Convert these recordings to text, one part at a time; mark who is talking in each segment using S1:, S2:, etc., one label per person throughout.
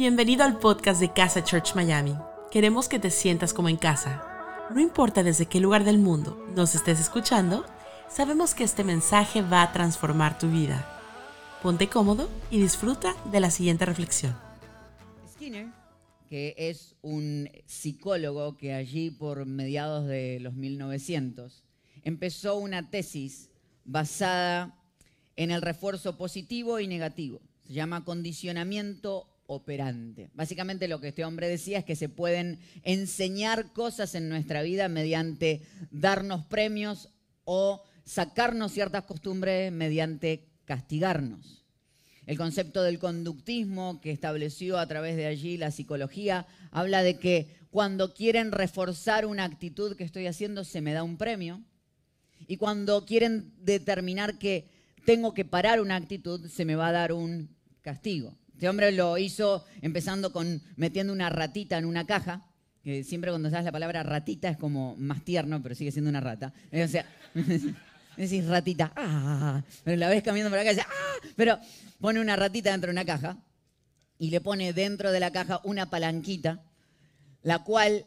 S1: Bienvenido al podcast de Casa Church Miami. Queremos que te sientas como en casa. No importa desde qué lugar del mundo nos estés escuchando, sabemos que este mensaje va a transformar tu vida. Ponte cómodo y disfruta de la siguiente reflexión.
S2: Skinner, que es un psicólogo que allí por mediados de los 1900 empezó una tesis basada en el refuerzo positivo y negativo. Se llama condicionamiento operante. Básicamente lo que este hombre decía es que se pueden enseñar cosas en nuestra vida mediante darnos premios o sacarnos ciertas costumbres mediante castigarnos. El concepto del conductismo que estableció a través de allí la psicología habla de que cuando quieren reforzar una actitud que estoy haciendo se me da un premio y cuando quieren determinar que tengo que parar una actitud se me va a dar un castigo. Este hombre lo hizo empezando con metiendo una ratita en una caja, que siempre cuando sabes la palabra ratita es como más tierno, pero sigue siendo una rata. O sea, decís ratita, ah, pero la ves cambiando por y dice, ah, pero pone una ratita dentro de una caja y le pone dentro de la caja una palanquita, la cual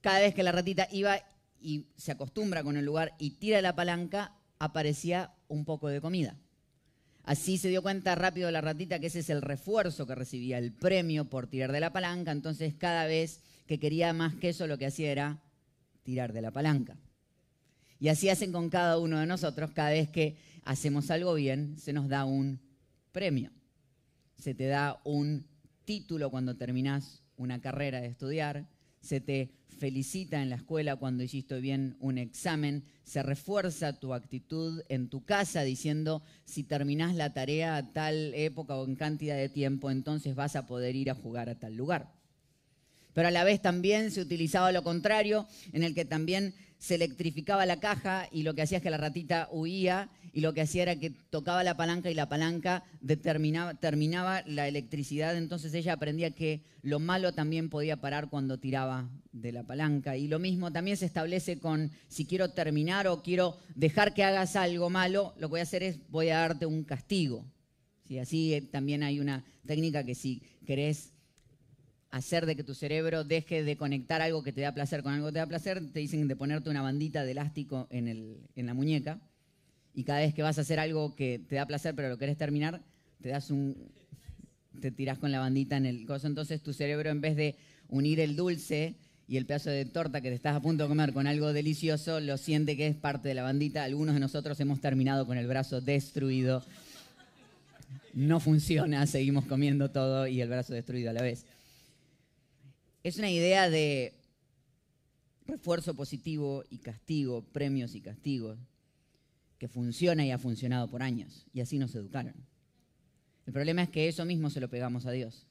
S2: cada vez que la ratita iba y se acostumbra con el lugar y tira la palanca, aparecía un poco de comida. Así se dio cuenta rápido la ratita que ese es el refuerzo que recibía, el premio por tirar de la palanca. Entonces cada vez que quería más queso lo que hacía era tirar de la palanca. Y así hacen con cada uno de nosotros. Cada vez que hacemos algo bien, se nos da un premio. Se te da un título cuando terminas una carrera de estudiar. Se te felicita en la escuela cuando hiciste bien un examen, se refuerza tu actitud en tu casa diciendo si terminás la tarea a tal época o en cantidad de tiempo, entonces vas a poder ir a jugar a tal lugar. Pero a la vez también se utilizaba lo contrario, en el que también se electrificaba la caja y lo que hacía es que la ratita huía y lo que hacía era que tocaba la palanca y la palanca determinaba, terminaba la electricidad. Entonces ella aprendía que lo malo también podía parar cuando tiraba de la palanca. Y lo mismo también se establece con si quiero terminar o quiero dejar que hagas algo malo, lo que voy a hacer es voy a darte un castigo. ¿Sí? Así eh, también hay una técnica que si querés hacer de que tu cerebro deje de conectar algo que te da placer con algo que te da placer, te dicen de ponerte una bandita de elástico en, el, en la muñeca y cada vez que vas a hacer algo que te da placer pero lo querés terminar, te das un te tirás con la bandita en el coso, entonces tu cerebro en vez de unir el dulce y el pedazo de torta que te estás a punto de comer con algo delicioso, lo siente que es parte de la bandita. Algunos de nosotros hemos terminado con el brazo destruido. No funciona, seguimos comiendo todo y el brazo destruido a la vez. Es una idea de refuerzo positivo y castigo, premios y castigos, que funciona y ha funcionado por años. Y así nos educaron. El problema es que eso mismo se lo pegamos a Dios.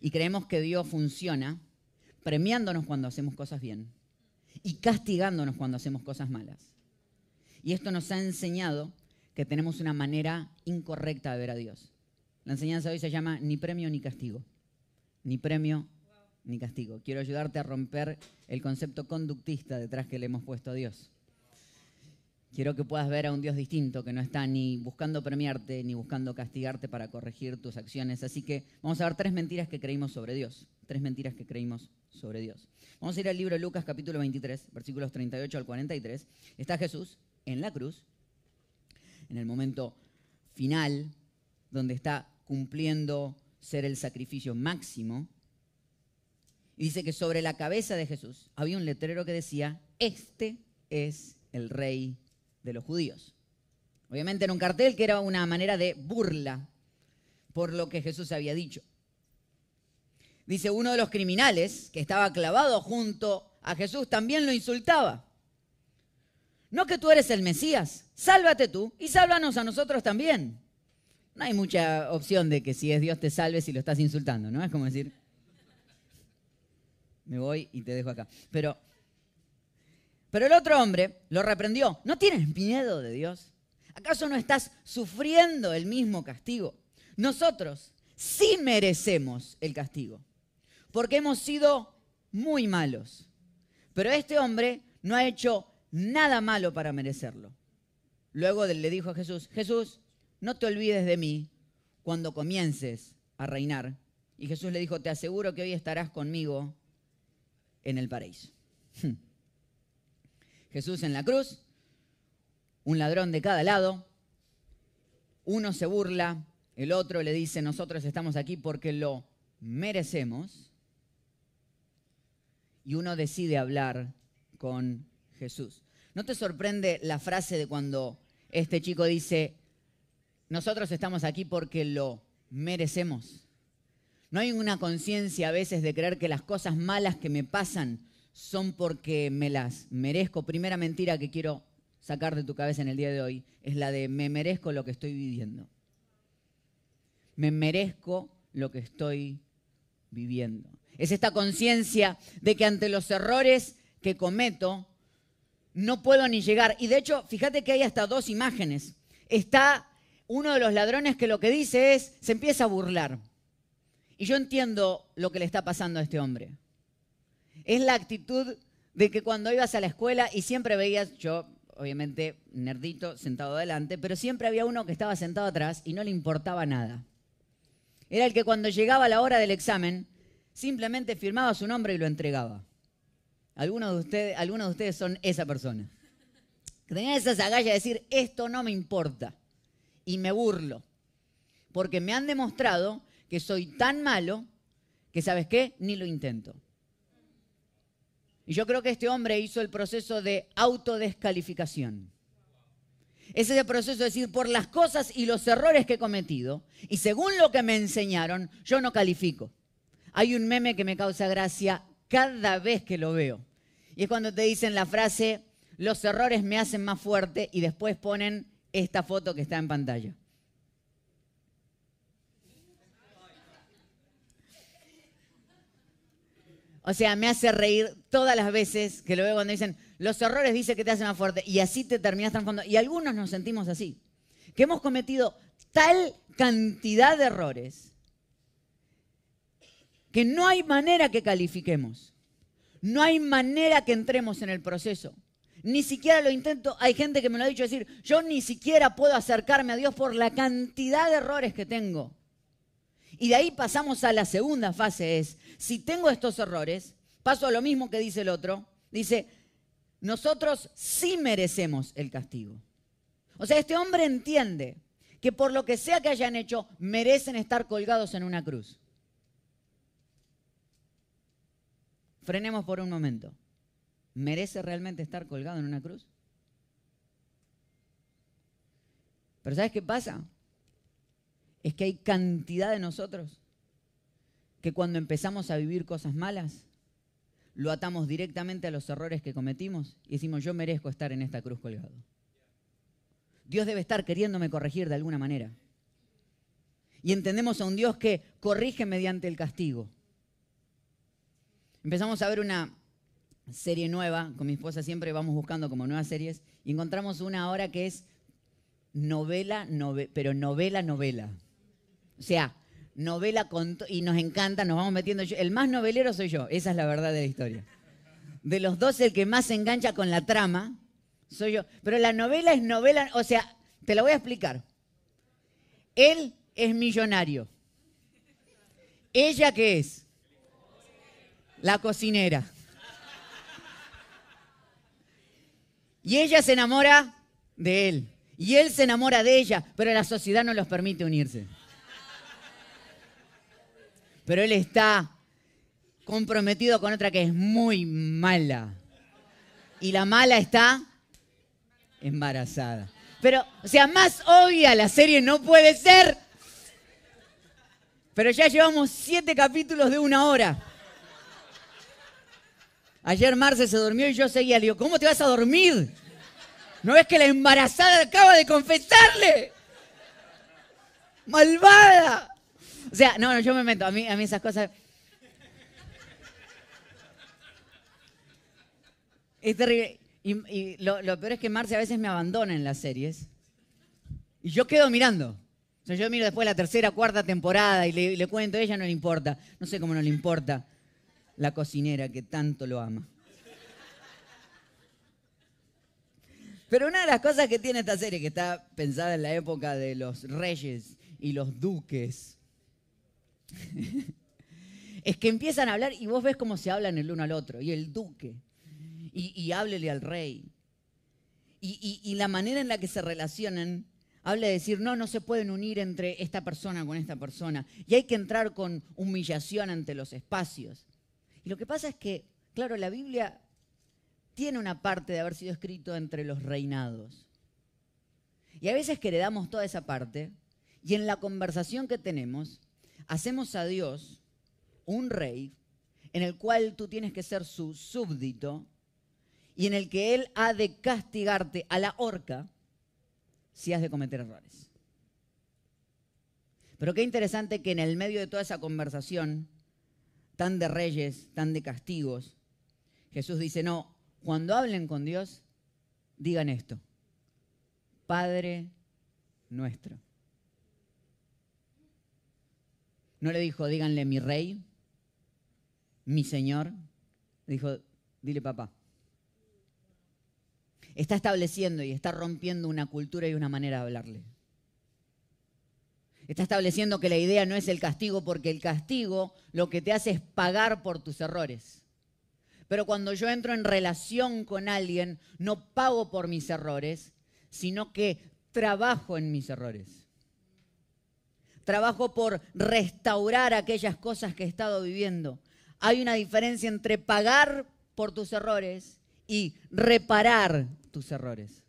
S2: Y creemos que Dios funciona premiándonos cuando hacemos cosas bien y castigándonos cuando hacemos cosas malas. Y esto nos ha enseñado que tenemos una manera incorrecta de ver a Dios. La enseñanza de hoy se llama ni premio ni castigo. Ni premio ni castigo. Quiero ayudarte a romper el concepto conductista detrás que le hemos puesto a Dios. Quiero que puedas ver a un Dios distinto, que no está ni buscando premiarte ni buscando castigarte para corregir tus acciones. Así que vamos a ver tres mentiras que creímos sobre Dios. Tres mentiras que creímos sobre Dios. Vamos a ir al libro de Lucas capítulo 23, versículos 38 al 43. Está Jesús en la cruz, en el momento final, donde está cumpliendo ser el sacrificio máximo y dice que sobre la cabeza de Jesús había un letrero que decía, este es el rey de los judíos. Obviamente era un cartel que era una manera de burla por lo que Jesús había dicho. Dice, uno de los criminales que estaba clavado junto a Jesús también lo insultaba. No que tú eres el Mesías, sálvate tú y sálvanos a nosotros también. No hay mucha opción de que si es Dios te salve si lo estás insultando, ¿no? Es como decir, me voy y te dejo acá. Pero, pero el otro hombre lo reprendió. ¿No tienes miedo de Dios? ¿Acaso no estás sufriendo el mismo castigo? Nosotros sí merecemos el castigo, porque hemos sido muy malos. Pero este hombre no ha hecho nada malo para merecerlo. Luego le dijo a Jesús, Jesús, no te olvides de mí cuando comiences a reinar Y Jesús le dijo, te aseguro que hoy estarás conmigo en el paraíso. Jesús en la cruz, un ladrón de cada lado, uno se burla, el otro le dice, nosotros estamos aquí porque lo merecemos, y uno decide hablar con Jesús. ¿No te sorprende la frase de cuando este chico dice, nosotros estamos aquí porque lo merecemos? ¿No hay una conciencia a veces de creer que las cosas malas que me pasan son porque me las merezco? Primera mentira que quiero sacar de tu cabeza en el día de hoy es la de me merezco lo que estoy viviendo. Me merezco lo que estoy viviendo. Es esta conciencia de que ante los errores que cometo, no puedo ni llegar. Y de hecho, fíjate que hay hasta dos imágenes. Está uno de los ladrones que lo que dice es, se empieza a burlar. Y yo entiendo lo que le está pasando a este hombre. Es la actitud de que cuando ibas a la escuela y siempre veías, yo obviamente nerdito sentado adelante, pero siempre había uno que estaba sentado atrás y no le importaba nada. Era el que cuando llegaba la hora del examen simplemente firmaba su nombre y lo entregaba. Algunos de ustedes, algunos de ustedes son esa persona. Que tenían esa agallas de decir, esto no me importa. Y me burlo. Porque me han demostrado que soy tan malo que, ¿sabes qué? Ni lo intento. Y yo creo que este hombre hizo el proceso de autodescalificación. Es ese proceso de decir, por las cosas y los errores que he cometido, y según lo que me enseñaron, yo no califico. Hay un meme que me causa gracia cada vez que lo veo. Y es cuando te dicen la frase, los errores me hacen más fuerte y después ponen esta foto que está en pantalla. O sea, me hace reír todas las veces que lo veo cuando dicen, los errores dice que te hacen más fuerte y así te terminas transformando. Y algunos nos sentimos así, que hemos cometido tal cantidad de errores que no hay manera que califiquemos. No hay manera que entremos en el proceso. Ni siquiera lo intento. Hay gente que me lo ha dicho decir, yo ni siquiera puedo acercarme a Dios por la cantidad de errores que tengo. Y de ahí pasamos a la segunda fase, es, si tengo estos errores, paso a lo mismo que dice el otro, dice, nosotros sí merecemos el castigo. O sea, este hombre entiende que por lo que sea que hayan hecho, merecen estar colgados en una cruz. Frenemos por un momento. ¿Merece realmente estar colgado en una cruz? Pero ¿sabes qué pasa? Es que hay cantidad de nosotros que cuando empezamos a vivir cosas malas, lo atamos directamente a los errores que cometimos y decimos, yo merezco estar en esta cruz colgado. Dios debe estar queriéndome corregir de alguna manera. Y entendemos a un Dios que corrige mediante el castigo. Empezamos a ver una serie nueva, con mi esposa siempre vamos buscando como nuevas series, y encontramos una ahora que es novela, pero novela, novela. O sea, novela con... Y nos encanta, nos vamos metiendo... El más novelero soy yo, esa es la verdad de la historia. De los dos, el que más se engancha con la trama soy yo. Pero la novela es novela, o sea, te lo voy a explicar. Él es millonario. ¿Ella qué es? la cocinera. Y ella se enamora de él. Y él se enamora de ella, pero la sociedad no los permite unirse. Pero él está comprometido con otra que es muy mala. Y la mala está embarazada. Pero, o sea, más obvia la serie no puede ser. Pero ya llevamos siete capítulos de una hora. Ayer Marce se durmió y yo seguía. Le digo, ¿cómo te vas a dormir? ¿No ves que la embarazada acaba de confesarle? ¡Malvada! O sea, no, no, yo me meto. A mí, a mí esas cosas. Es terrible. Y, lo, peor es que Marce a veces me abandona en las series. Y yo quedo mirando. O sea, yo miro después la tercera, cuarta temporada y le, le cuento, a ella no le importa. No sé cómo no le importa la cocinera que tanto lo ama. Pero una de las cosas que tiene esta serie, que está pensada en la época de los reyes y los duques, es que empiezan a hablar y vos ves cómo se hablan el uno al otro, y el duque, y, y háblele al rey. Y, y, la manera en la que se relacionan habla de decir, no, no se pueden unir entre esta persona con esta persona. Y hay que entrar con humillación ante los espacios. Y lo que pasa es que, claro, la Biblia tiene una parte de haber sido escrito entre los reinados. Y a veces que heredamos toda esa parte y en la conversación que tenemos hacemos a Dios un rey en el cual tú tienes que ser su súbdito y en el que Él ha de castigarte a la horca si has de cometer errores. Pero qué interesante que en el medio de toda esa conversación, tan de reyes, tan de castigos, Jesús dice, no, cuando hablen con Dios, digan esto, Padre nuestro. No le dijo, díganle mi rey, mi señor. Le dijo, dile papá. Está estableciendo y está rompiendo una cultura y una manera de hablarle. Está estableciendo que la idea no es el castigo porque el castigo lo que te hace es pagar por tus errores. Pero cuando yo entro en relación con alguien, no pago por mis errores, sino que trabajo en mis errores. Trabajo por restaurar aquellas cosas que he estado viviendo. Hay una diferencia entre pagar por tus errores y reparar tus errores.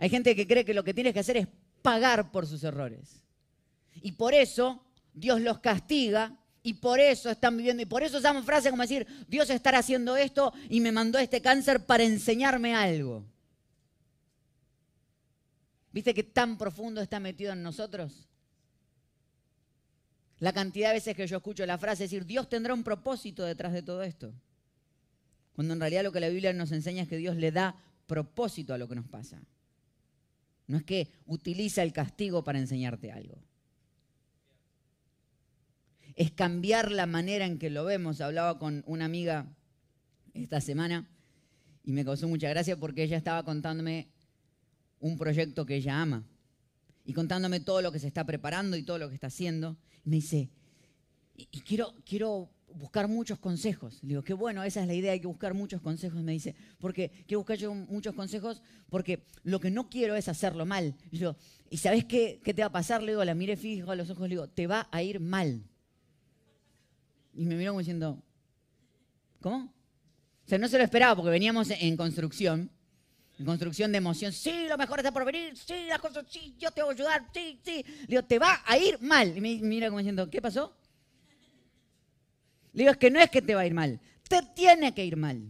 S2: Hay gente que cree que lo que tienes que hacer es pagar por sus errores. Y por eso Dios los castiga y por eso están viviendo. Y por eso usamos frases como decir, Dios estará haciendo esto y me mandó este cáncer para enseñarme algo. ¿Viste que tan profundo está metido en nosotros? La cantidad de veces que yo escucho la frase decir, Dios tendrá un propósito detrás de todo esto. Cuando en realidad lo que la Biblia nos enseña es que Dios le da propósito a lo que nos pasa. No es que utiliza el castigo para enseñarte algo. Es cambiar la manera en que lo vemos. Hablaba con una amiga esta semana y me causó mucha gracia porque ella estaba contándome un proyecto que ella ama. Y contándome todo lo que se está preparando y todo lo que está haciendo. Y me dice, y, quiero, quiero buscar muchos consejos. Le digo, qué bueno, esa es la idea, hay que buscar muchos consejos. Me dice, porque quiero buscar yo muchos consejos porque lo que no quiero es hacerlo mal. Y yo, ¿y sabes qué, qué te va a pasar? Le digo, la miré fijo a los ojos, le digo, te va a ir mal. Y me miró como diciendo, ¿cómo? O sea, no se lo esperaba porque veníamos en construcción en construcción de emoción, sí, lo mejor está por venir, sí, las cosas, sí, yo te voy a ayudar, sí, sí. Le digo, te va a ir mal. Y me mira como diciendo, ¿qué pasó? Le digo, es que no es que te va a ir mal, te tiene que ir mal.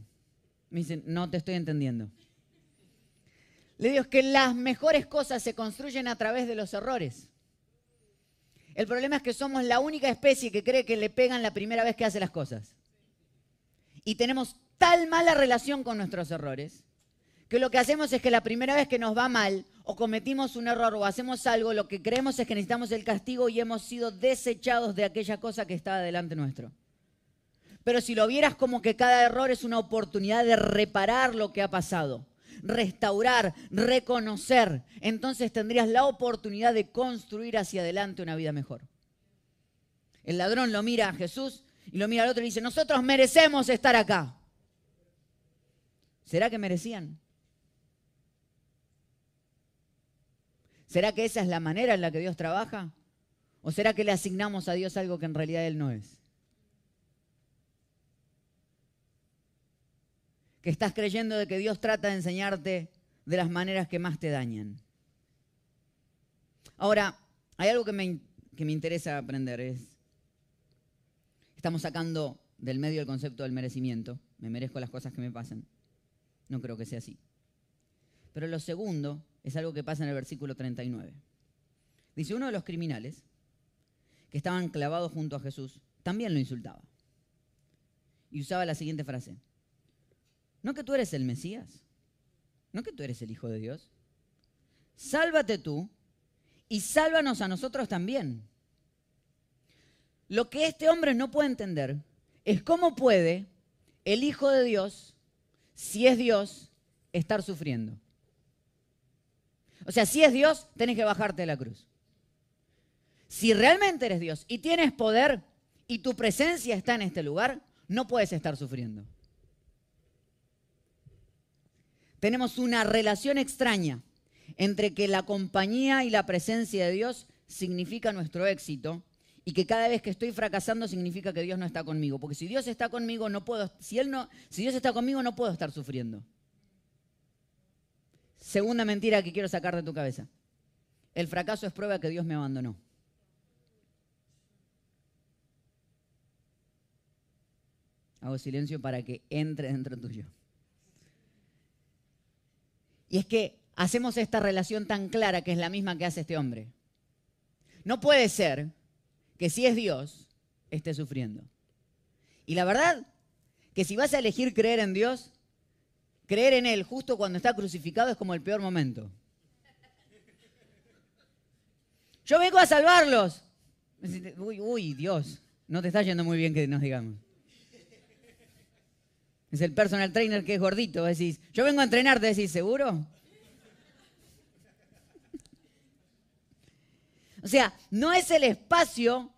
S2: Me dicen, no te estoy entendiendo. Le digo, es que las mejores cosas se construyen a través de los errores. El problema es que somos la única especie que cree que le pegan la primera vez que hace las cosas. Y tenemos tal mala relación con nuestros errores que lo que hacemos es que la primera vez que nos va mal o cometimos un error o hacemos algo, lo que creemos es que necesitamos el castigo y hemos sido desechados de aquella cosa que estaba delante nuestro. Pero si lo vieras como que cada error es una oportunidad de reparar lo que ha pasado, restaurar, reconocer, entonces tendrías la oportunidad de construir hacia adelante una vida mejor. El ladrón lo mira a Jesús y lo mira al otro y dice, nosotros merecemos estar acá. ¿Será que merecían? ¿Será que esa es la manera en la que Dios trabaja? ¿O será que le asignamos a Dios algo que en realidad Él no es? Que estás creyendo de que Dios trata de enseñarte de las maneras que más te dañan. Ahora, hay algo que me, que me interesa aprender. Es, estamos sacando del medio el concepto del merecimiento. Me merezco las cosas que me pasan. No creo que sea así. Pero lo segundo es algo que pasa en el versículo 39. Dice, uno de los criminales que estaban clavados junto a Jesús también lo insultaba. Y usaba la siguiente frase. ¿No que tú eres el Mesías? ¿No que tú eres el Hijo de Dios? Sálvate tú y sálvanos a nosotros también. Lo que este hombre no puede entender es cómo puede el Hijo de Dios, si es Dios, estar sufriendo. O sea, si es Dios, tenés que bajarte de la cruz. Si realmente eres Dios y tienes poder y tu presencia está en este lugar, no puedes estar sufriendo. Tenemos una relación extraña entre que la compañía y la presencia de Dios significa nuestro éxito y que cada vez que estoy fracasando significa que Dios no está conmigo, porque si Dios está conmigo no puedo si él no si Dios está conmigo no puedo estar sufriendo. Segunda mentira que quiero sacar de tu cabeza. El fracaso es prueba que Dios me abandonó. Hago silencio para que entre dentro tuyo. Y es que hacemos esta relación tan clara que es la misma que hace este hombre. No puede ser que si es Dios esté sufriendo. Y la verdad que si vas a elegir creer en Dios, creer en Él justo cuando está crucificado es como el peor momento. Yo vengo a salvarlos. Uy, Dios, no te está yendo muy bien que nos digamos. Es el personal trainer que es gordito. Decís, yo vengo a entrenarte, decís, ¿seguro? O sea, no es el espacio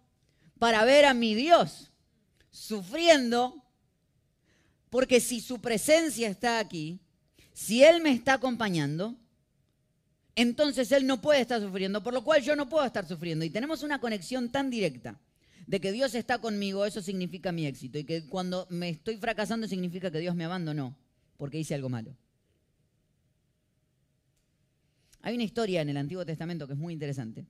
S2: para ver a mi Dios sufriendo, porque si su presencia está aquí, si Él me está acompañando, entonces Él no puede estar sufriendo, por lo cual yo no puedo estar sufriendo. Y tenemos una conexión tan directa de que Dios está conmigo, eso significa mi éxito. Y que cuando me estoy fracasando significa que Dios me abandonó porque hice algo malo. Hay una historia en el Antiguo Testamento que es muy interesante,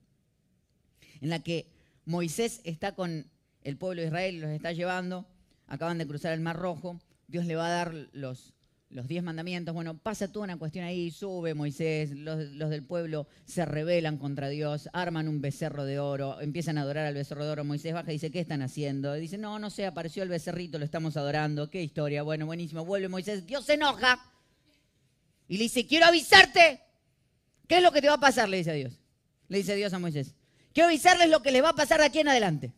S2: en la que Moisés está con el pueblo de Israel los está llevando, acaban de cruzar el Mar Rojo, Dios le va a dar los, los diez mandamientos. Bueno, pasa toda una cuestión ahí, sube Moisés, los, del pueblo se rebelan contra Dios, arman un becerro de oro, empiezan a adorar al becerro de oro. Moisés baja y dice, ¿qué están haciendo? Dice, no, no sé, apareció el becerrito, lo estamos adorando. Qué historia, bueno, buenísimo. Vuelve Moisés, Dios se enoja. Y le dice, quiero avisarte. ¿Qué es lo que te va a pasar? Le dice a Dios. Le dice Dios a Moisés. Quiero avisarles lo que les va a pasar de aquí en adelante.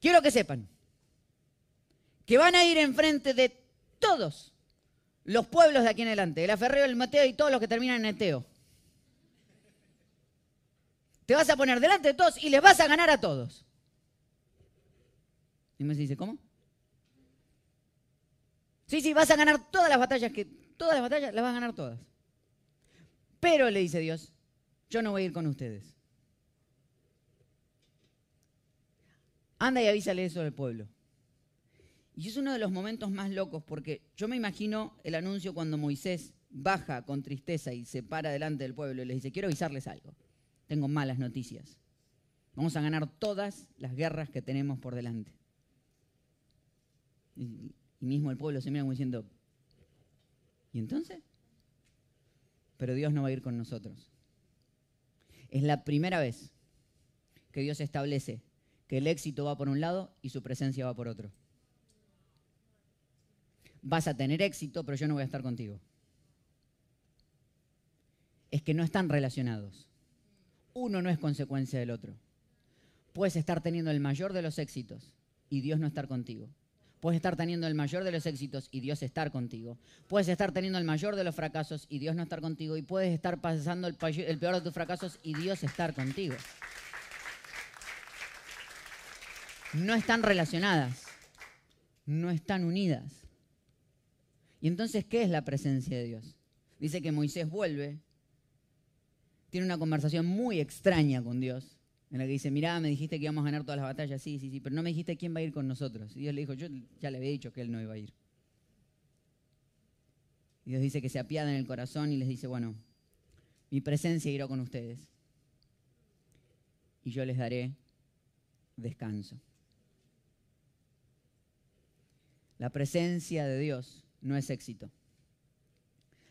S2: Quiero que sepan que van a ir enfrente de todos los pueblos de aquí en adelante, el aferreo, el mateo y todos los que terminan en eteo. Te vas a poner delante de todos y les vas a ganar a todos. Y me dice, ¿cómo? Sí, sí, vas a ganar todas las batallas que todas las batallas las vas a ganar todas. Pero le dice Dios, yo no voy a ir con ustedes. Anda y avísale eso al pueblo. Y es uno de los momentos más locos porque yo me imagino el anuncio cuando Moisés baja con tristeza y se para delante del pueblo y les dice, quiero avisarles algo, tengo malas noticias. Vamos a ganar todas las guerras que tenemos por delante. Y, mismo el pueblo se mira como diciendo, ¿y entonces? Pero Dios no va a ir con nosotros. Es la primera vez que Dios establece que el éxito va por un lado y su presencia va por otro vas a tener éxito, pero yo no voy a estar contigo. Es que no están relacionados. Uno no es consecuencia del otro. Puedes estar teniendo el mayor de los éxitos y Dios no estar contigo. Puedes estar teniendo el mayor de los éxitos y Dios estar contigo. Puedes estar teniendo el mayor de los fracasos y Dios no estar contigo. Y puedes estar pasando el, peor de tus fracasos y Dios estar contigo. No están relacionadas. No están unidas. Y entonces, ¿qué es la presencia de Dios? Dice que Moisés vuelve, tiene una conversación muy extraña con Dios, en la que dice, mirá, me dijiste que íbamos a ganar todas las batallas, sí, sí, sí, pero no me dijiste quién va a ir con nosotros. Y Dios le dijo, yo ya le había dicho que él no iba a ir. Y Dios dice que se apiada en el corazón y les dice, bueno, mi presencia irá con ustedes. Y yo les daré descanso. La presencia de Dios no es éxito.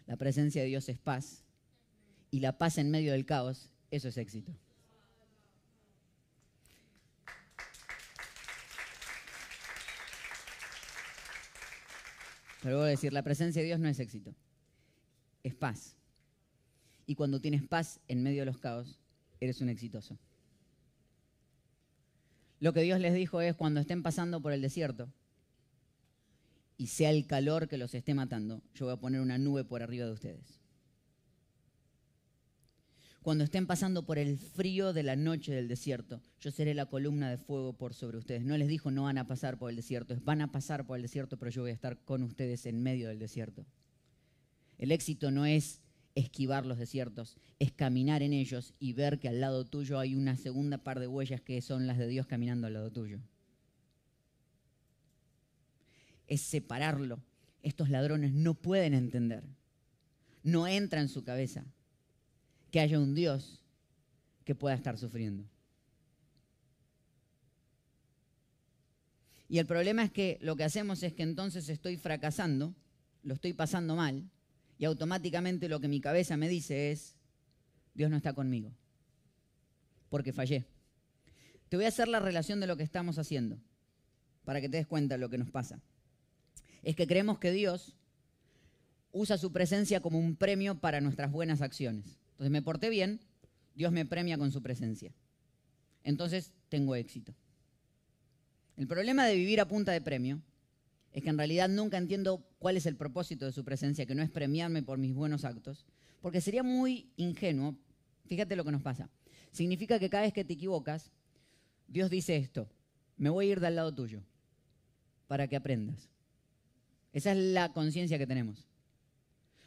S2: La presencia de Dios es paz. Y la paz en medio del caos, eso es éxito. Pero voy a decir, la presencia de Dios no es éxito. Es paz. Y cuando tienes paz en medio de los caos, eres un exitoso. Lo que Dios les dijo es cuando estén pasando por el desierto, y sea el calor que los esté matando, yo voy a poner una nube por arriba de ustedes. cuando estén pasando por el frío de la noche del desierto. Yo seré la columna de fuego por sobre ustedes. No les dijo no van a pasar por el desierto, van a pasar por el desierto, pero yo voy a estar con ustedes en medio del desierto. El éxito no es esquivar los desiertos, es caminar en ellos y ver que al lado tuyo hay una segunda par de huellas que son las de Dios caminando al lado tuyo. Es separarlo. Estos ladrones no pueden entender. No entra en su cabeza que haya un Dios que pueda estar sufriendo. Y el problema es que lo que hacemos es que entonces estoy fracasando, lo estoy pasando mal, y automáticamente lo que mi cabeza me dice es, Dios no está conmigo, porque fallé. Te voy a hacer la relación de lo que estamos haciendo, para que te des cuenta de lo que nos pasa. Es que creemos que Dios usa su presencia como un premio para nuestras buenas acciones. Entonces me porté bien, Dios me premia con su presencia. Entonces tengo éxito. El problema de vivir a punta de premio es que en realidad nunca entiendo cuál es el propósito de su presencia, que no es premiarme por mis buenos actos, porque sería muy ingenuo. Fíjate lo que nos pasa. Significa que cada vez que te equivocas, Dios dice esto, me voy a ir del lado tuyo para que aprendas. Esa es la conciencia que tenemos.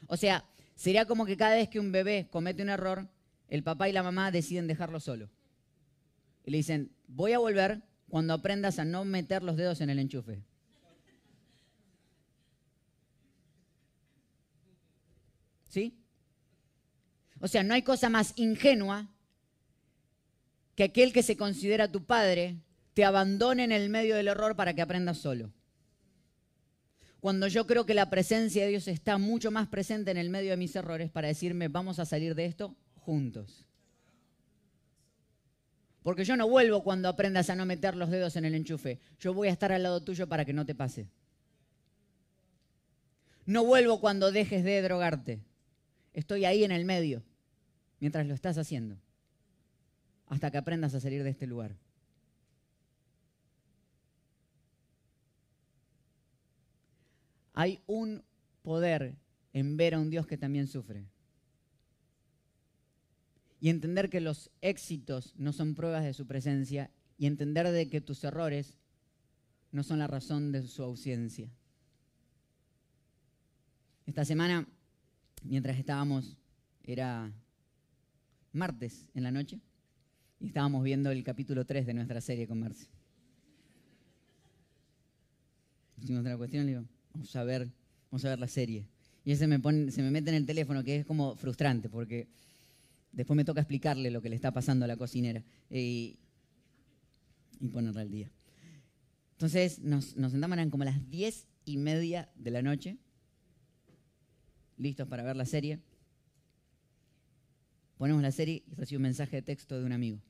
S2: O sea, Sería como que cada vez que un bebé comete un error, el papá y la mamá deciden dejarlo solo. Y le dicen, voy a volver cuando aprendas a no meter los dedos en el enchufe. ¿Sí? O sea, no hay cosa más ingenua que aquel que se considera tu padre te abandone en el medio del error para que aprendas solo cuando yo creo que la presencia de Dios está mucho más presente en el medio de mis errores para decirme, vamos a salir de esto juntos. Porque yo no vuelvo cuando aprendas a no meter los dedos en el enchufe. Yo voy a estar al lado tuyo para que no te pase. No vuelvo cuando dejes de drogarte. Estoy ahí en el medio, mientras lo estás haciendo, hasta que aprendas a salir de este lugar. Hay un poder en ver a un Dios que también sufre. Y entender que los éxitos no son pruebas de su presencia y entender de que tus errores no son la razón de su ausencia. Esta semana, mientras estábamos, era martes en la noche, y estábamos viendo el capítulo 3 de nuestra serie con Marce. Hicimos otra cuestión, le digo, vamos a ver, vamos a ver la serie. Y ese me se me mete en el teléfono, que es como frustrante, porque después me toca explicarle lo que le está pasando a la cocinera y, y ponerla al día. Entonces nos, nos sentamos, eran como las diez y media de la noche, listos para ver la serie. Ponemos la serie y recibo un mensaje de texto de un amigo.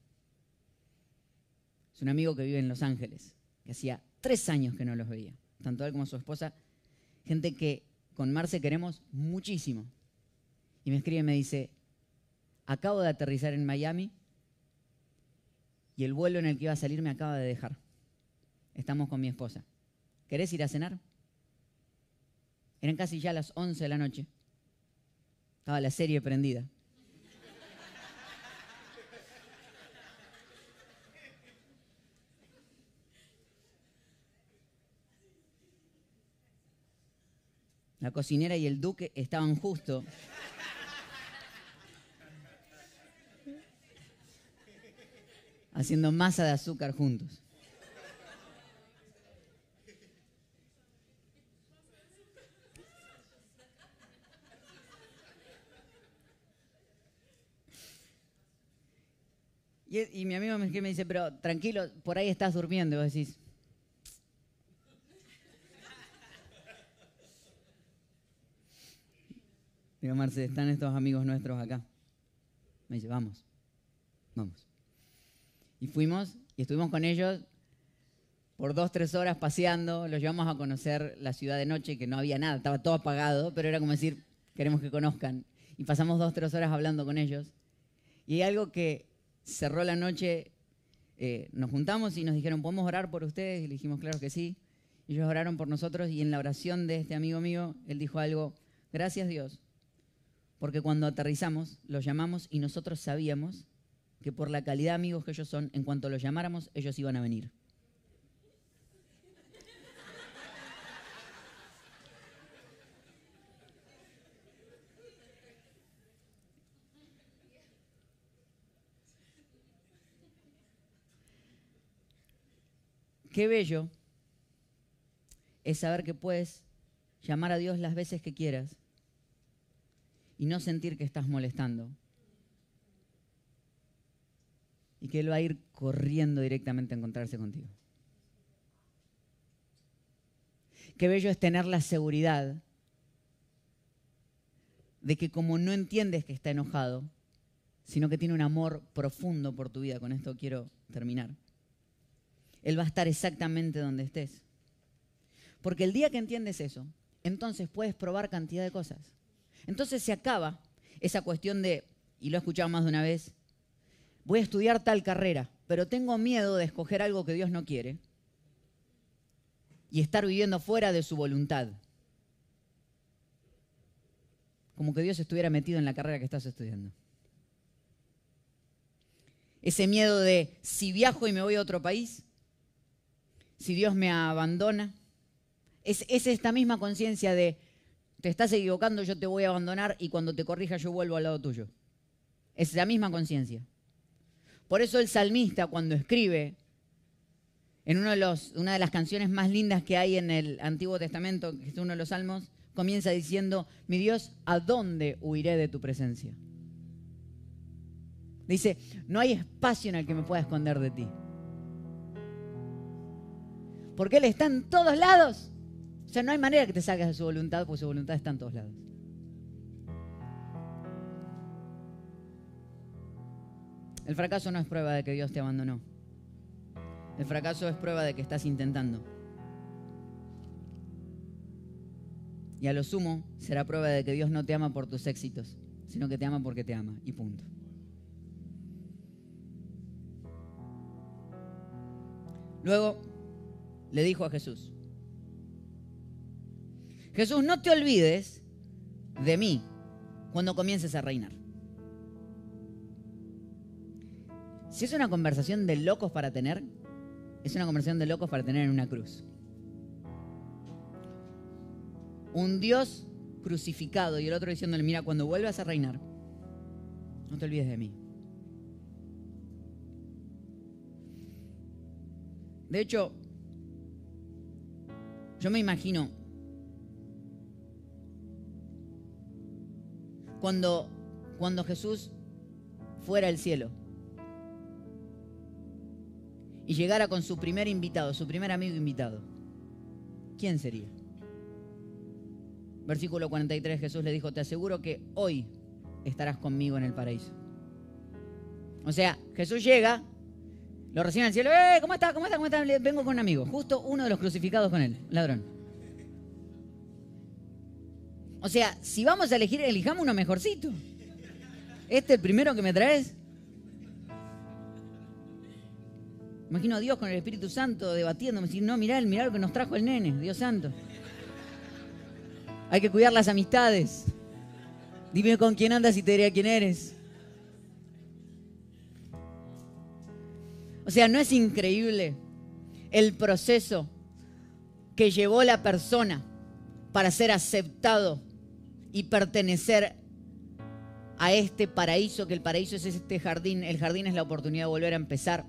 S2: Es un amigo que vive en Los Ángeles, que hacía tres años que no los veía. Tanto él como su esposa gente que con Marce queremos muchísimo. Y me escribe y me dice, acabo de aterrizar en Miami y el vuelo en el que iba a salir me acaba de dejar. Estamos con mi esposa. ¿Querés ir a cenar? Eran casi ya las 11 de la noche. Estaba la serie prendida. La cocinera y el duque estaban justo. haciendo masa de azúcar juntos. Y, mi amigo me dice, pero tranquilo, por ahí estás durmiendo. Y vos decís, Digo, Marce, están estos amigos nuestros acá. Me dice, vamos, vamos. Y fuimos y estuvimos con ellos por dos, tres horas paseando. Los llevamos a conocer la ciudad de noche, que no había nada, estaba todo apagado, pero era como decir, queremos que conozcan. Y pasamos dos, tres horas hablando con ellos. Y hay algo que cerró la noche, eh, nos juntamos y nos dijeron, ¿podemos orar por ustedes? Y le dijimos, claro que sí. Y ellos oraron por nosotros y en la oración de este amigo mío, él dijo algo, gracias Dios, Porque cuando aterrizamos, los llamamos y nosotros sabíamos que por la calidad de amigos que ellos son, en cuanto los llamáramos, ellos iban a venir. Qué bello es saber que puedes llamar a Dios las veces que quieras y no sentir que estás molestando. Y que Él va a ir corriendo directamente a encontrarse contigo. Qué bello es tener la seguridad de que como no entiendes que está enojado, sino que tiene un amor profundo por tu vida, con esto quiero terminar él va a estar exactamente donde estés. Porque el día que entiendes eso, entonces puedes probar cantidad de cosas. Entonces se acaba esa cuestión de, y lo he escuchado más de una vez, voy a estudiar tal carrera, pero tengo miedo de escoger algo que Dios no quiere y estar viviendo fuera de su voluntad. Como que Dios estuviera metido en la carrera que estás estudiando. Ese miedo de si viajo y me voy a otro país, si Dios me abandona. Es, esta misma conciencia de, te estás equivocando, yo te voy a abandonar y cuando te corrija yo vuelvo al lado tuyo. Es la misma conciencia. Por eso el salmista cuando escribe en una de las canciones más lindas que hay en el Antiguo Testamento, que es uno de los salmos, comienza diciendo, mi Dios, ¿a dónde huiré de tu presencia? Dice, no hay espacio en el que me pueda esconder de ti porque Él está en todos lados. O sea, no hay manera que te salgas de su voluntad, porque su voluntad está en todos lados. El fracaso no es prueba de que Dios te abandonó. El fracaso es prueba de que estás intentando. Y a lo sumo será prueba de que Dios no te ama por tus éxitos, sino que te ama porque te ama. Y punto. Luego, le dijo a Jesús. Jesús, no te olvides de mí cuando comiences a reinar. Si es una conversación de locos para tener, es una conversación de locos para tener en una cruz. Un Dios crucificado y el otro diciéndole, mira, cuando vuelvas a reinar, no te olvides de mí. De hecho, yo me imagino cuando, cuando Jesús fuera al cielo y llegara con su primer invitado, su primer amigo invitado. ¿Quién sería? Versículo 43, Jesús le dijo, te aseguro que hoy estarás conmigo en el paraíso. O sea, Jesús llega lo reciben al cielo. ¡Eh! ¿Cómo está? ¿Cómo está? ¿Cómo está? Vengo con un amigo. Justo uno de los crucificados con él, ladrón. O sea, si vamos a elegir, elijamos uno mejorcito. Este el primero que me traes. Imagino a Dios con el Espíritu Santo debatiéndome. Si no, mirá, mirá lo que nos trajo el nene, Dios santo. Hay que cuidar las amistades. Dime con quién andas y te diré quién eres. O sea, ¿no es increíble el proceso que llevó la persona para ser aceptado y pertenecer a este paraíso, que el paraíso es este jardín, el jardín es la oportunidad de volver a empezar.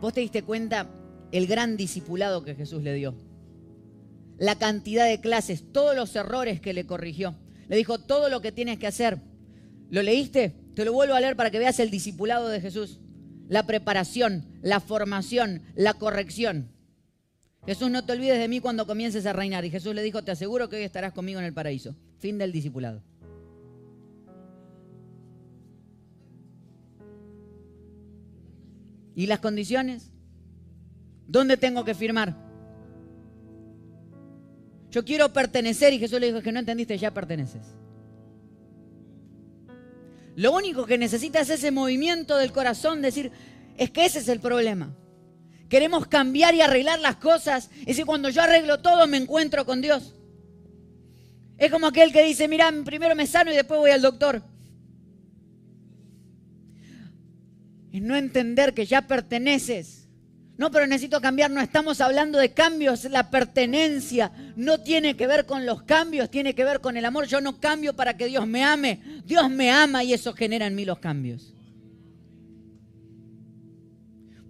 S2: Vos te diste cuenta el gran discipulado que Jesús le dio, la cantidad de clases, todos los errores que le corrigió. Le dijo todo lo que tienes que hacer. ¿Lo leíste? Te lo vuelvo a leer para que veas el discipulado de Jesús la preparación, la formación, la corrección. Jesús, no te olvides de mí cuando comiences a reinar. Y Jesús le dijo, te aseguro que hoy estarás conmigo en el paraíso. Fin del discipulado. ¿Y las condiciones? ¿Dónde tengo que firmar? Yo quiero pertenecer y Jesús le dijo que no entendiste, ya perteneces. Lo único que necesita es ese movimiento del corazón, decir, es que ese es el problema. Queremos cambiar y arreglar las cosas. Es decir, cuando yo arreglo todo me encuentro con Dios. Es como aquel que dice, mira, primero me sano y después voy al doctor. Es no entender que ya perteneces. No, pero necesito cambiar. No estamos hablando de cambios. La pertenencia no tiene que ver con los cambios, tiene que ver con el amor. Yo no cambio para que Dios me ame. Dios me ama y eso genera en mí los cambios.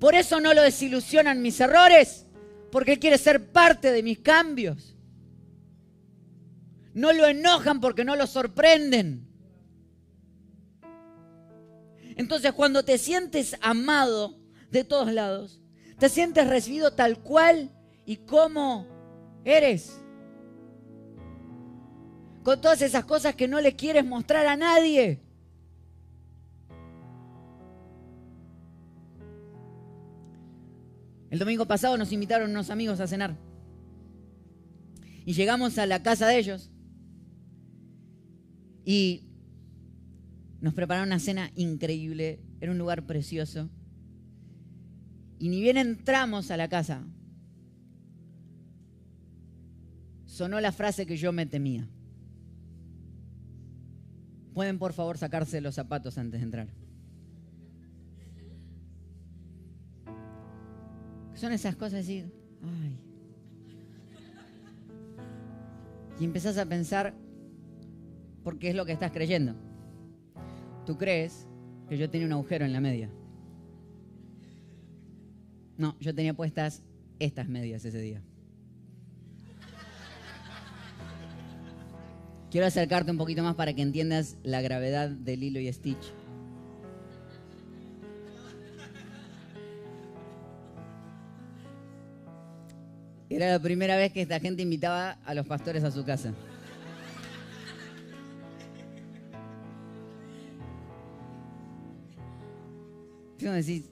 S2: Por eso no lo desilusionan mis errores, porque Él quiere ser parte de mis cambios. No lo enojan porque no lo sorprenden. Entonces cuando te sientes amado de todos lados, te sientes recibido tal cual y como eres. Con todas esas cosas que no le quieres mostrar a nadie. El domingo pasado nos invitaron unos amigos a cenar. Y llegamos a la casa de ellos. Y nos prepararon una cena increíble. Era un lugar precioso. Y ni bien entramos a la casa, sonó la frase que yo me temía. ¿Pueden por favor sacarse los zapatos antes de entrar? Son esas cosas así, ay. Y empezás a pensar, porque es lo que estás creyendo. Tú crees que yo tenía un agujero en la media. No, yo tenía puestas estas medias ese día. Quiero acercarte un poquito más para que entiendas la gravedad del hilo y Stitch. Era la primera vez que esta gente invitaba a los pastores a su casa. ¿Qué decís?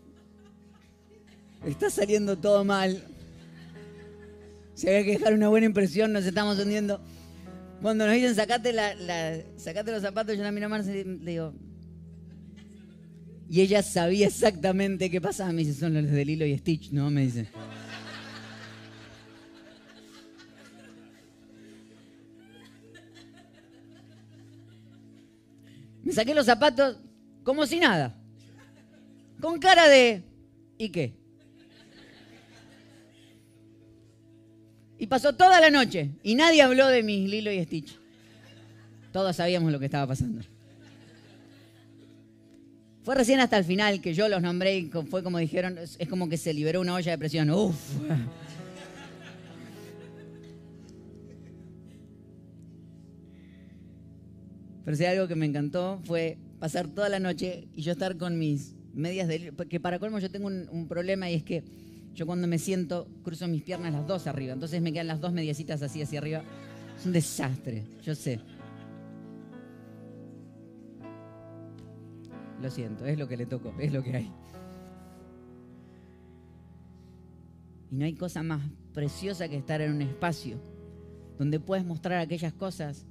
S2: Está saliendo todo mal. Si había que dejar una buena impresión, nos estamos hundiendo. Cuando nos dicen sacate, la, sacate los zapatos, yo la miro a Marce le digo. Y ella sabía exactamente qué pasaba. Me dice, son los de Lilo y Stitch, ¿no? Me dice. Me saqué los zapatos como si nada. Con cara de... ¿Y qué? Y pasó toda la noche y nadie habló de mis Lilo y Stitch. Todos sabíamos lo que estaba pasando. Fue recién hasta el final que yo los nombré y fue como dijeron, es como que se liberó una olla de presión. Uf. Pero si algo que me encantó fue pasar toda la noche y yo estar con mis medias de... Que para colmo yo tengo un, problema y es que yo cuando me siento cruzo mis piernas las dos arriba. Entonces me quedan las dos mediecitas así hacia arriba. Es un desastre, yo sé. Lo siento, es lo que le tocó, es lo que hay. Y no hay cosa más preciosa que estar en un espacio donde puedes mostrar aquellas cosas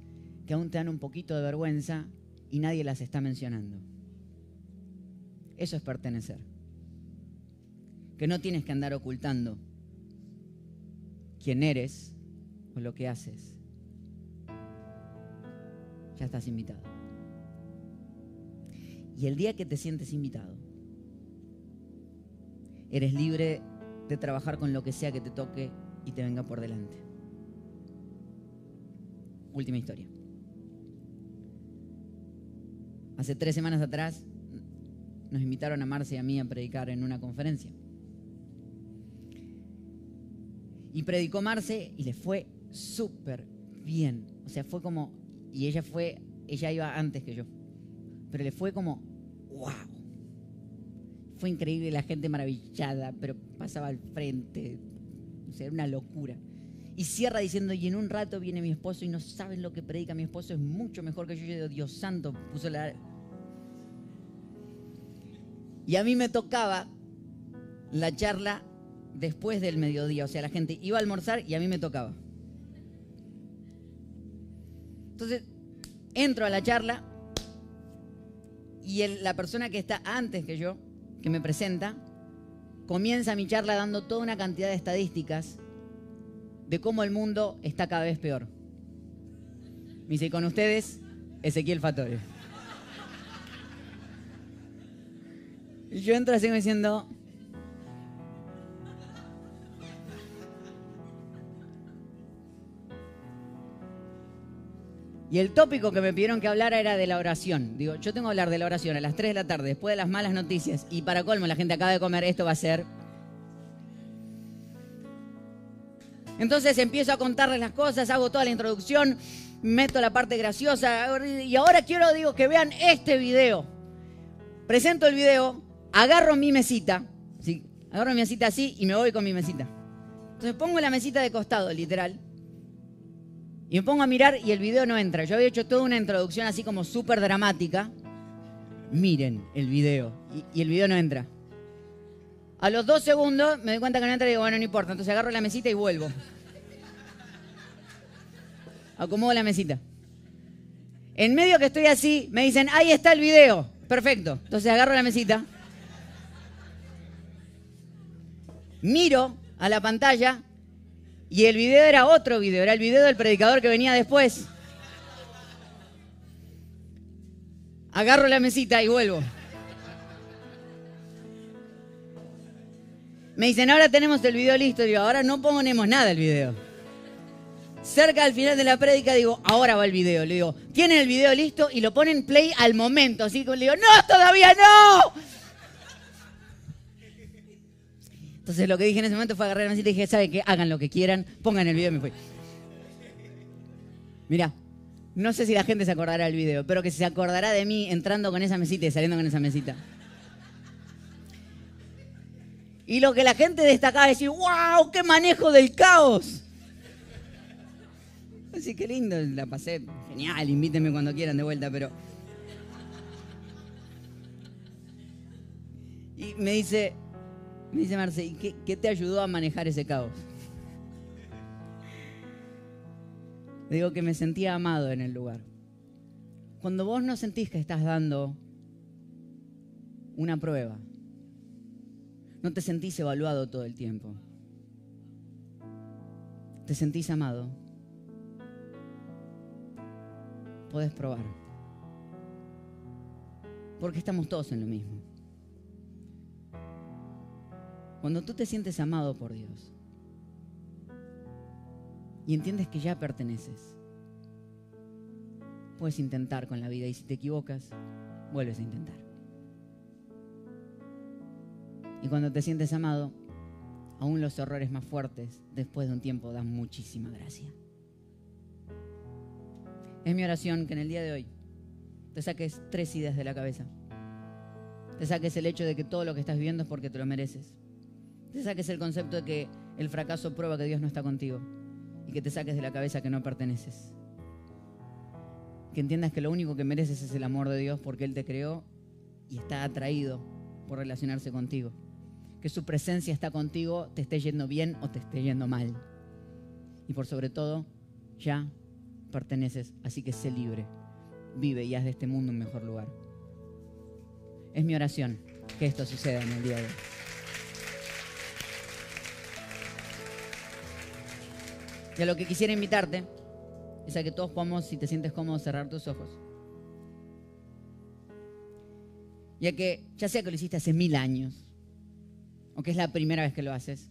S2: que aún te dan un poquito de vergüenza y nadie las está mencionando. Eso es pertenecer. Que no tienes que andar ocultando quién eres o lo que haces. Ya estás invitado. Y el día que te sientes invitado, eres libre de trabajar con lo que sea que te toque y te venga por delante. Última historia. Hace tres semanas atrás nos invitaron a Marcia y a mí a predicar en una conferencia. Y predicó Marce y le fue súper bien. O sea, fue como, y ella fue, ella iba antes que yo, pero le fue como, wow. Fue increíble, la gente maravillada, pero pasaba al frente. O sea, era una locura. Y cierra diciendo, y en un rato viene mi esposo y no saben lo que predica mi esposo, es mucho mejor que yo. Yo digo, Dios santo, puso la... Y a mí me tocaba la charla después del mediodía, o sea, la gente iba a almorzar y a mí me tocaba. Entonces, entro a la charla y la persona que está antes que yo, que me presenta, comienza mi charla dando toda una cantidad de estadísticas de cómo el mundo está cada vez peor. Me dice, con ustedes, Ezequiel Fatore. Y yo entro así diciendo, Y el tópico que me pidieron que hablara era de la oración. Digo, yo tengo que hablar de la oración a las 3 de la tarde, después de las malas noticias. Y para colmo, la gente acaba de comer, esto va a ser. Entonces empiezo a contarles las cosas, hago toda la introducción, meto la parte graciosa. Y ahora quiero, digo, que vean este video. Presento el video, agarro mi mesita, ¿sí? agarro mi mesita así y me voy con mi mesita. Entonces pongo la mesita de costado, literal y me pongo a mirar y el video no entra. Yo había hecho toda una introducción así como súper dramática. Miren el video. Y, el video no entra. A los dos segundos me doy cuenta que no entra y digo, bueno, no importa. Entonces agarro la mesita y vuelvo. Acomodo la mesita. En medio que estoy así, me dicen, ahí está el video. Perfecto. Entonces agarro la mesita. Miro a la pantalla y el video era otro video, era el video del predicador que venía después. Agarro la mesita y vuelvo. Me dicen, ahora tenemos el video listo. Digo, ahora no ponemos nada el video. Cerca al final de la prédica digo, ahora va el video. Le digo, ¿tienen el video listo? Y lo ponen play al momento. Así que le digo, no, todavía no. Entonces lo que dije en ese momento fue agarrar la mesita y dije, ¿saben qué? Hagan lo que quieran, pongan el video y me fui. Mira, no sé si la gente se acordará del video, pero que se acordará de mí entrando con esa mesita y saliendo con esa mesita. Y lo que la gente destacaba es decir, ¡wow! ¡Qué manejo del caos! Así que lindo, la pasé genial, invítenme cuando quieran de vuelta, pero. Y me dice, me dice Marce, ¿y qué, te ayudó a manejar ese caos? digo que me sentía amado en el lugar. Cuando vos no sentís que estás dando una prueba, no te sentís evaluado todo el tiempo, te sentís amado, podés probar. Porque estamos todos en lo mismo. Cuando tú te sientes amado por Dios y entiendes que ya perteneces, puedes intentar con la vida y si te equivocas, vuelves a intentar. Y cuando te sientes amado, aún los errores más fuertes, después de un tiempo, dan muchísima gracia. Es mi oración que en el día de hoy te saques tres ideas de la cabeza. Te saques el hecho de que todo lo que estás viviendo es porque te lo mereces te saques el concepto de que el fracaso prueba que Dios no está contigo y que te saques de la cabeza que no perteneces. Que entiendas que lo único que mereces es el amor de Dios porque Él te creó y está atraído por relacionarse contigo. Que su presencia está contigo, te esté yendo bien o te esté yendo mal. Y por sobre todo, ya perteneces, así que sé libre. Vive y haz de este mundo un mejor lugar. Es mi oración que esto suceda en el día de hoy. Y a lo que quisiera invitarte es a que todos podamos, si te sientes cómodo, cerrar tus ojos. Ya que, ya sea que lo hiciste hace mil años, o que es la primera vez que lo haces,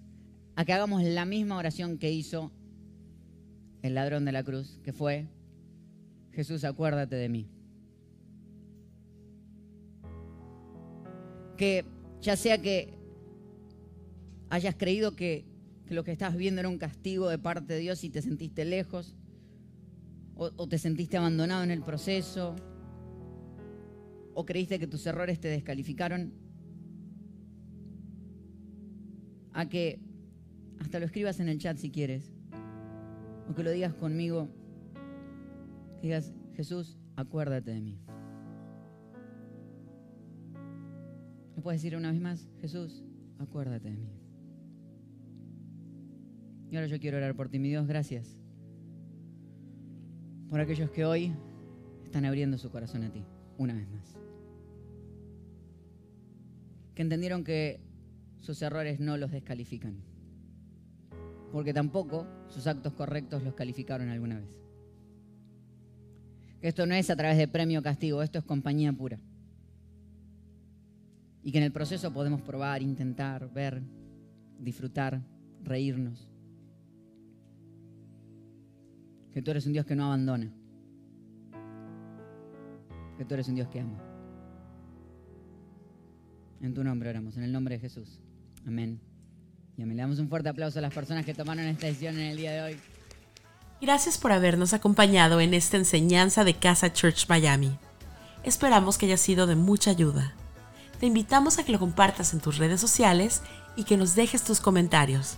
S2: a que hagamos la misma oración que hizo el ladrón de la cruz, que fue, Jesús, acuérdate de mí. Que ya sea que hayas creído que que lo que estabas viendo era un castigo de parte de Dios y te sentiste lejos, o, te sentiste abandonado en el proceso, o creíste que tus errores te descalificaron, a que hasta lo escribas en el chat si quieres, o que lo digas conmigo, que digas, Jesús, acuérdate de mí. ¿Me puedes decir una vez más? Jesús, acuérdate de mí. Y ahora yo quiero orar por ti, mi Dios, gracias. Por aquellos que hoy están abriendo su corazón a ti, una vez más. Que entendieron que sus errores no los descalifican. Porque tampoco sus actos correctos los calificaron alguna vez. Que esto no es a través de premio o castigo, esto es compañía pura. Y que en el proceso podemos probar, intentar, ver, disfrutar, reírnos. Que tú eres un Dios que no abandona. Que tú eres un Dios que ama. En tu nombre oramos, en el nombre de Jesús. Amén. Y amén. Le damos un fuerte aplauso a las personas que tomaron esta decisión en el día de hoy.
S1: Gracias por habernos acompañado en esta enseñanza de Casa Church Miami. Esperamos que haya sido de mucha ayuda. Te invitamos a que lo compartas en tus redes sociales y que nos dejes tus comentarios.